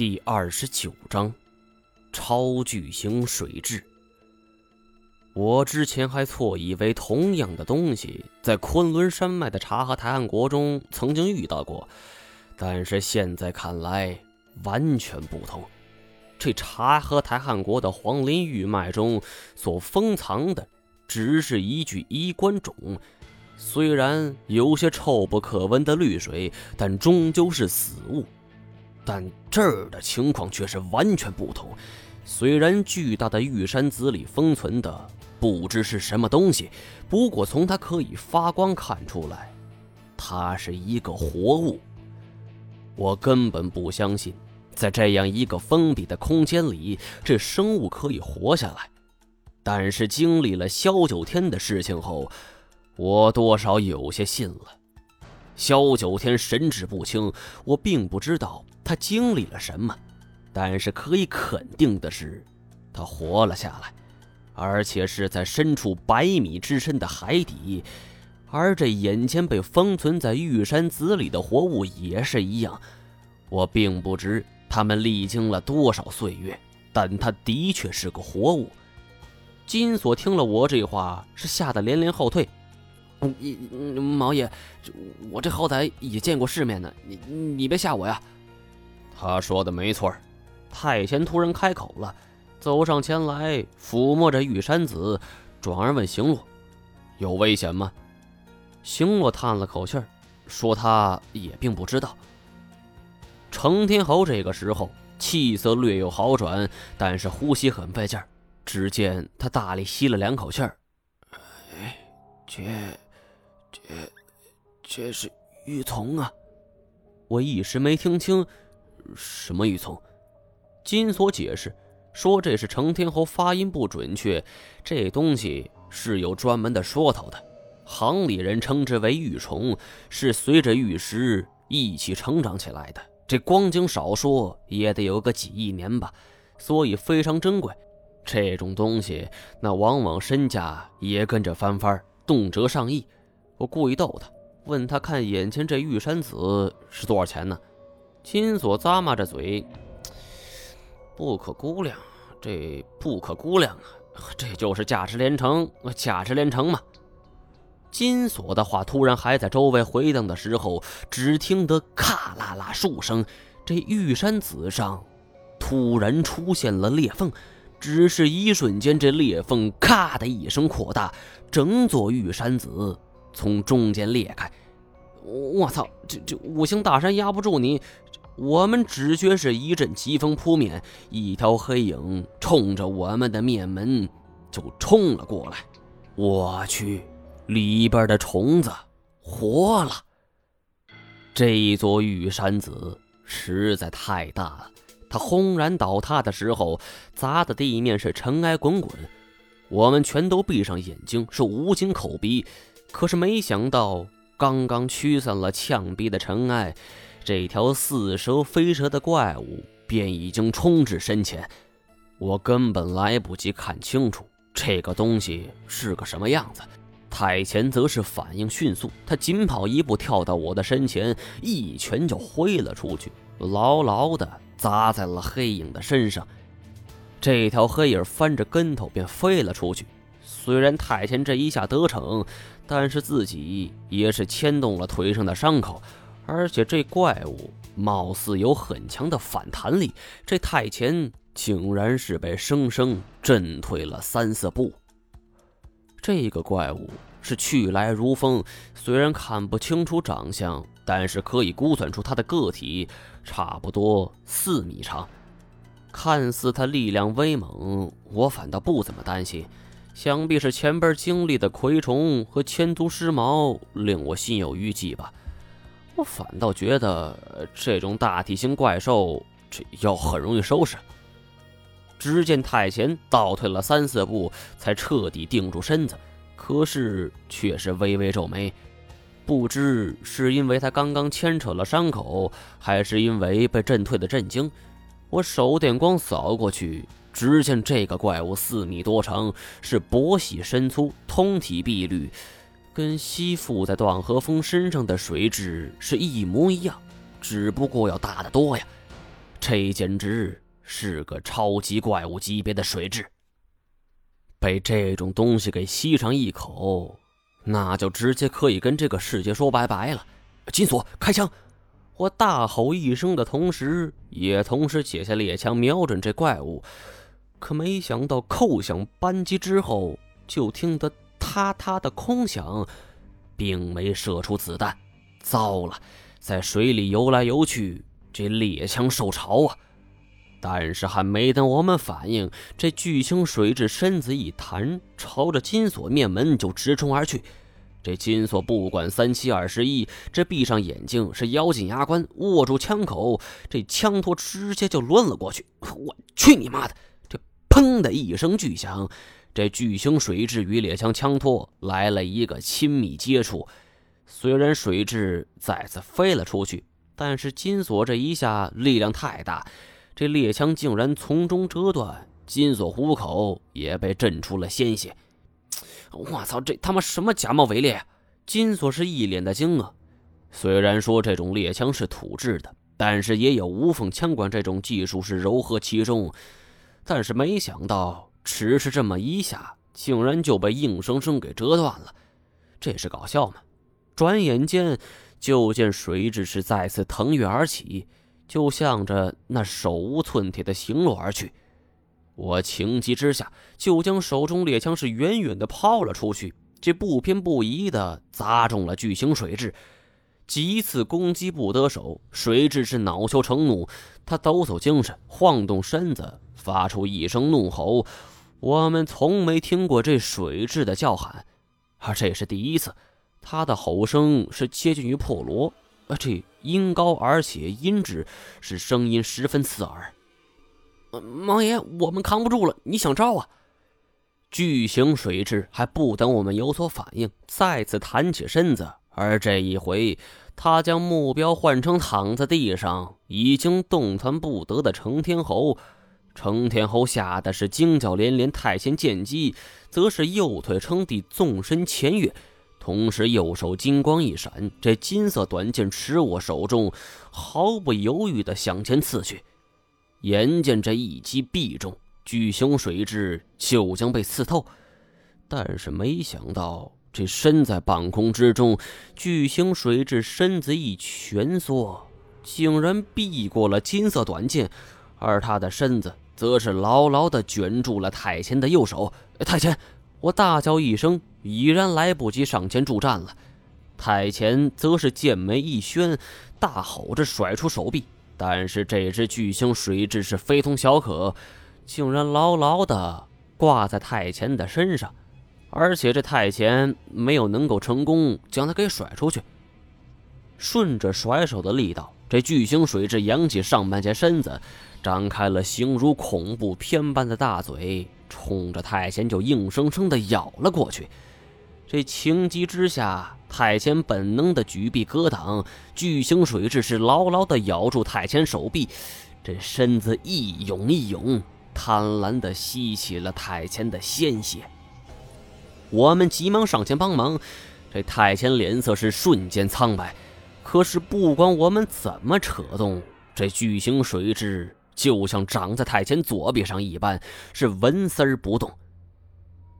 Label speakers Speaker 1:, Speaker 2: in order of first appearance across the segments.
Speaker 1: 第二十九章，超巨型水蛭。我之前还错以为同样的东西在昆仑山脉的察合台汗国中曾经遇到过，但是现在看来完全不同。这察合台汗国的黄林玉脉中所封藏的，只是一具衣冠冢，虽然有些臭不可闻的绿水，但终究是死物。但这儿的情况却是完全不同。虽然巨大的玉山子里封存的不知是什么东西，不过从它可以发光看出来，它是一个活物。我根本不相信，在这样一个封闭的空间里，这生物可以活下来。但是经历了萧九天的事情后，我多少有些信了。萧九天神志不清，我并不知道。他经历了什么？但是可以肯定的是，他活了下来，而且是在深处百米之深的海底。而这眼前被封存在玉山子里的活物也是一样。我并不知他们历经了多少岁月，但他的确是个活物。金锁听了我这话，是吓得连连后退。
Speaker 2: 你毛爷，我这好歹也见过世面呢，你你别吓我呀。
Speaker 1: 他说的没错太贤突然开口了，走上前来抚摸着玉山子，转而问行洛：“有危险吗？”行洛叹了口气，说：“他也并不知道。”程天侯这个时候气色略有好转，但是呼吸很费劲儿。只见他大力吸了两口气儿：“
Speaker 2: 哎，这、这、这是玉琮啊！”
Speaker 1: 我一时没听清。什么玉琮？金锁解释说：“这是程天侯发音不准确，这东西是有专门的说头的。行里人称之为玉虫，是随着玉石一起成长起来的。这光景少说也得有个几亿年吧，所以非常珍贵。这种东西，那往往身价也跟着翻番，动辄上亿。我故意逗他，问他看眼前这玉山子是多少钱呢？”金锁咂摸着嘴，不可估量，这不可估量啊！这就是价值连城，价值连城嘛！金锁的话突然还在周围回荡的时候，只听得咔啦啦数声，这玉山子上突然出现了裂缝，只是一瞬间，这裂缝咔的一声扩大，整座玉山子从中间裂开。我操！这这五行大山压不住你！我们只觉是一阵疾风扑面，一条黑影冲着我们的面门就冲了过来。我去，里边的虫子活了！这一座玉山子实在太大了，它轰然倒塌的时候，砸的地面是尘埃滚滚。我们全都闭上眼睛，是捂紧口鼻。可是没想到，刚刚驱散了呛鼻的尘埃。这条似蛇非蛇的怪物便已经冲至身前，我根本来不及看清楚这个东西是个什么样子。太前则是反应迅速，他紧跑一步跳到我的身前，一拳就挥了出去，牢牢地砸在了黑影的身上。这条黑影翻着跟头便飞了出去。虽然太前这一下得逞，但是自己也是牵动了腿上的伤口。而且这怪物貌似有很强的反弹力，这太前竟然是被生生震退了三四步。这个怪物是去来如风，虽然看不清楚长相，但是可以估算出它的个体差不多四米长。看似它力量威猛，我反倒不怎么担心。想必是前边经历的蛔虫和千足尸毛令我心有余悸吧。我反倒觉得这种大体型怪兽，这要很容易收拾。只见太前倒退了三四步，才彻底定住身子，可是却是微微皱眉，不知是因为他刚刚牵扯了伤口，还是因为被震退的震惊。我手电光扫过去，只见这个怪物四米多长，是薄细身粗，通体碧绿。跟吸附在段和风身上的水蛭是一模一样，只不过要大得多呀。这简直是个超级怪物级别的水蛭。被这种东西给吸上一口，那就直接可以跟这个世界说拜拜了。金锁，开枪！我大吼一声的同时，也同时解下猎枪，瞄准这怪物。可没想到，扣响扳机之后，就听得“嗒嗒”的空响，并没射出子弹。糟了，在水里游来游去，这猎枪受潮啊！但是还没等我们反应，这巨型水蛭身子一弹，朝着金锁面门就直冲而去。这金锁不管三七二十一，这闭上眼睛，是咬紧牙关，握住枪口，这枪托直接就抡了过去。我去你妈的！砰的一声巨响，这巨型水蛭与猎枪枪托来了一个亲密接触。虽然水蛭再次飞了出去，但是金锁这一下力量太大，这猎枪竟然从中折断，金锁虎口也被震出了鲜血。我操！这他妈什么假冒伪劣？金锁是一脸的惊愕。虽然说这种猎枪是土制的，但是也有无缝枪管这种技术是糅合其中。但是没想到，只是这么一下，竟然就被硬生生给折断了。这是搞笑吗？转眼间，就见水蛭是再次腾跃而起，就向着那手无寸铁的行路而去。我情急之下，就将手中猎枪是远远的抛了出去，这不偏不倚的砸中了巨型水蛭。几次攻击不得手，水蛭是恼羞成怒，他抖擞精神，晃动身子，发出一声怒吼。我们从没听过这水蛭的叫喊，而这是第一次。他的吼声是接近于破锣，呃，这音高而且音质是声音十分刺耳。
Speaker 2: 王爷，我们扛不住了，你想招啊？
Speaker 1: 巨型水蛭还不等我们有所反应，再次弹起身子，而这一回，他将目标换成躺在地上已经动弹不得的成天侯。程天侯吓得是惊叫连连，太前剑姬则是右腿撑地，纵身前跃，同时右手金光一闪，这金色短剑持握手中，毫不犹豫地向前刺去。眼见这一击必中，巨型水蛭就将被刺透，但是没想到，这身在半空之中，巨型水蛭身子一蜷缩，竟然避过了金色短剑，而他的身子则是牢牢地卷住了太前的右手。太前，我大叫一声，已然来不及上前助战了。太前则是剑眉一宣，大吼着甩出手臂。但是这只巨型水蛭是非同小可，竟然牢牢地挂在太前的身上，而且这太前没有能够成功将它给甩出去。顺着甩手的力道，这巨型水蛭扬起上半截身子，张开了形如恐怖片般的大嘴，冲着太监就硬生生地咬了过去。这情急之下。太监本能的举臂格挡，巨型水蛭是牢牢的咬住太监手臂，这身子一涌一涌，贪婪的吸起了太监的鲜血。我们急忙上前帮忙，这太监脸色是瞬间苍白。可是不管我们怎么扯动，这巨型水蛭就像长在太前左臂上一般，是纹丝儿不动。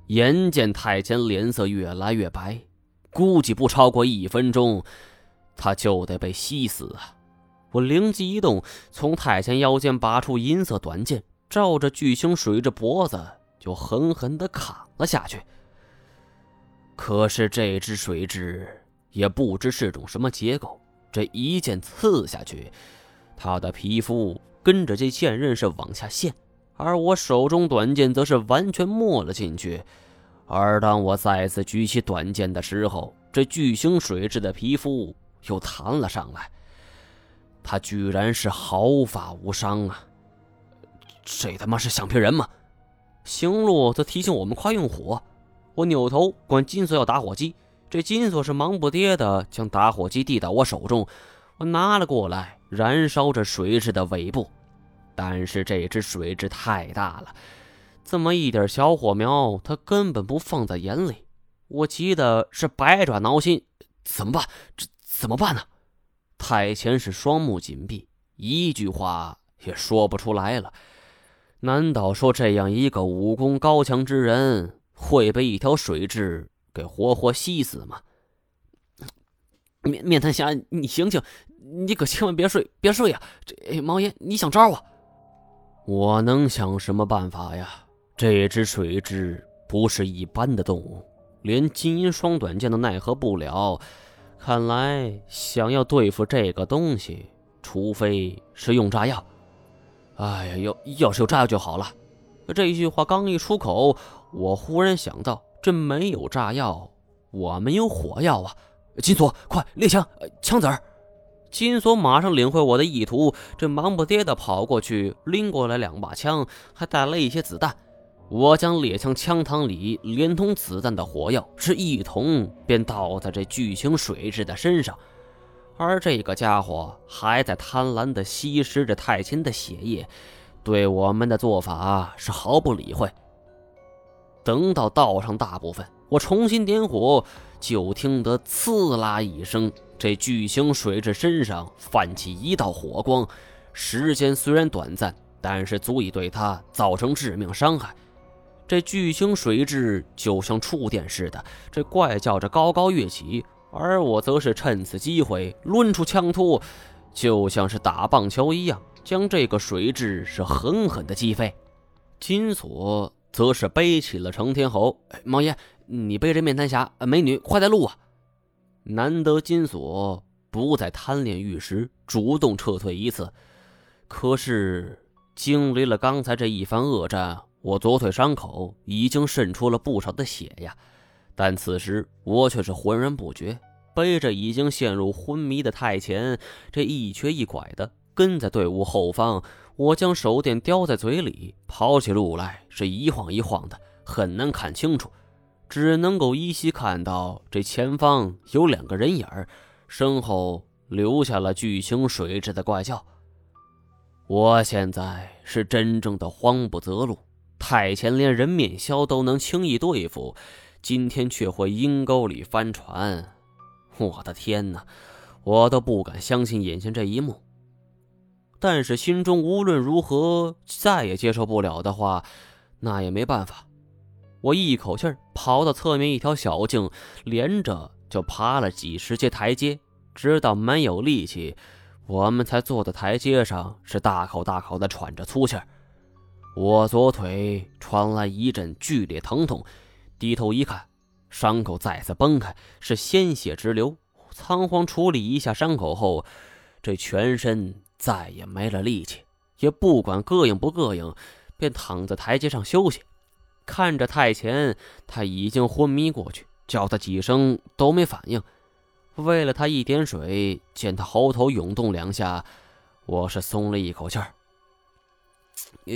Speaker 1: 眼见太前脸色越来越白。估计不超过一分钟，他就得被吸死啊！我灵机一动，从太前腰间拔出银色短剑，照着巨型水蛭脖子就狠狠地砍了下去。可是这只水蛭也不知是种什么结构，这一剑刺下去，它的皮肤跟着这剑刃是往下陷，而我手中短剑则是完全没了进去。而当我再次举起短剑的时候，这巨型水蛭的皮肤又弹了上来。他居然是毫发无伤啊！这他妈是橡皮人吗？行路则提醒我们快用火。我扭头管金锁要打火机，这金锁是忙不迭的将打火机递到我手中。我拿了过来，燃烧着水蛭的尾部。但是这只水蛭太大了。这么一点小火苗，他根本不放在眼里。我急的是百爪挠心，怎么办？这怎么办呢？太前是双目紧闭，一句话也说不出来了。难道说这样一个武功高强之人会被一条水蛭给活活吸死吗？
Speaker 2: 面面瘫侠，你醒醒，你可千万别睡，别睡呀！这毛爷，你想招啊？
Speaker 1: 我能想什么办法呀？这只水蛭不是一般的动物，连金银双短剑都奈何不了。看来想要对付这个东西，除非是用炸药。哎呀，要要是有炸药就好了。这一句话刚一出口，我忽然想到，这没有炸药，我们有火药啊！
Speaker 2: 金锁，快猎枪，枪子儿！
Speaker 1: 金锁马上领会我的意图，这忙不迭的跑过去，拎过来两把枪，还带了一些子弹。我将猎枪枪膛里连同子弹的火药是一桶，便倒在这巨型水蛭的身上，而这个家伙还在贪婪的吸食着太秦的血液，对我们的做法是毫不理会。等到倒上大部分，我重新点火，就听得“刺啦”一声。这巨型水蛭身上泛起一道火光，时间虽然短暂，但是足以对它造成致命伤害。这巨型水蛭就像触电似的，这怪叫着高高跃起，而我则是趁此机会抡出枪托，就像是打棒球一样，将这个水蛭是狠狠的击飞。金锁则是背起了成天侯，
Speaker 2: 毛爷，你背着面瘫侠，美女快带路啊！
Speaker 1: 难得金锁不再贪恋玉石，主动撤退一次。可是经历了刚才这一番恶战，我左腿伤口已经渗出了不少的血呀。但此时我却是浑然不觉，背着已经陷入昏迷的太前，这一瘸一拐的跟在队伍后方。我将手电叼在嘴里，跑起路来是一晃一晃的，很难看清楚。只能够依稀看到这前方有两个人影儿，身后留下了巨型水蛭的怪叫。我现在是真正的慌不择路，太前连人面鸮都能轻易对付，今天却会阴沟里翻船。我的天哪，我都不敢相信眼前这一幕。但是心中无论如何再也接受不了的话，那也没办法。我一口气儿跑到侧面一条小径，连着就爬了几十阶台阶，直到没有力气，我们才坐在台阶上，是大口大口的喘着粗气儿。我左腿传来一阵剧烈疼痛，低头一看，伤口再次崩开，是鲜血直流。仓皇处理一下伤口后，这全身再也没了力气，也不管膈应不膈应，便躺在台阶上休息。看着太前，他已经昏迷过去，叫他几声都没反应。喂了他一点水，见他喉头涌动两下，我是松了一口气儿。呃，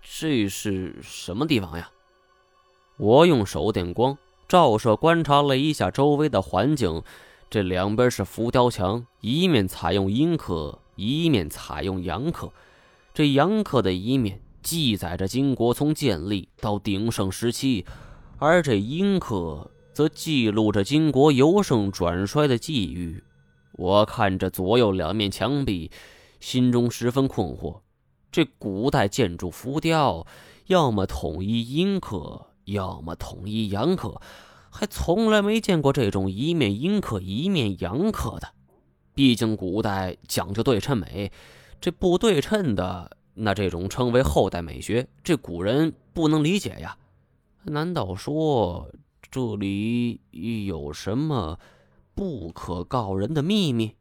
Speaker 1: 这是什么地方呀？我用手电光照射观察了一下周围的环境，这两边是浮雕墙，一面采用阴刻，一面采用阳刻。这阳刻的一面。记载着金国从建立到鼎盛时期，而这阴刻则记录着金国由盛转衰的际遇。我看着左右两面墙壁，心中十分困惑。这古代建筑浮雕，要么统一阴刻，要么统一阳刻，还从来没见过这种一面阴刻一面阳刻的。毕竟古代讲究对称美，这不对称的。那这种称为后代美学，这古人不能理解呀？难道说这里有什么不可告人的秘密？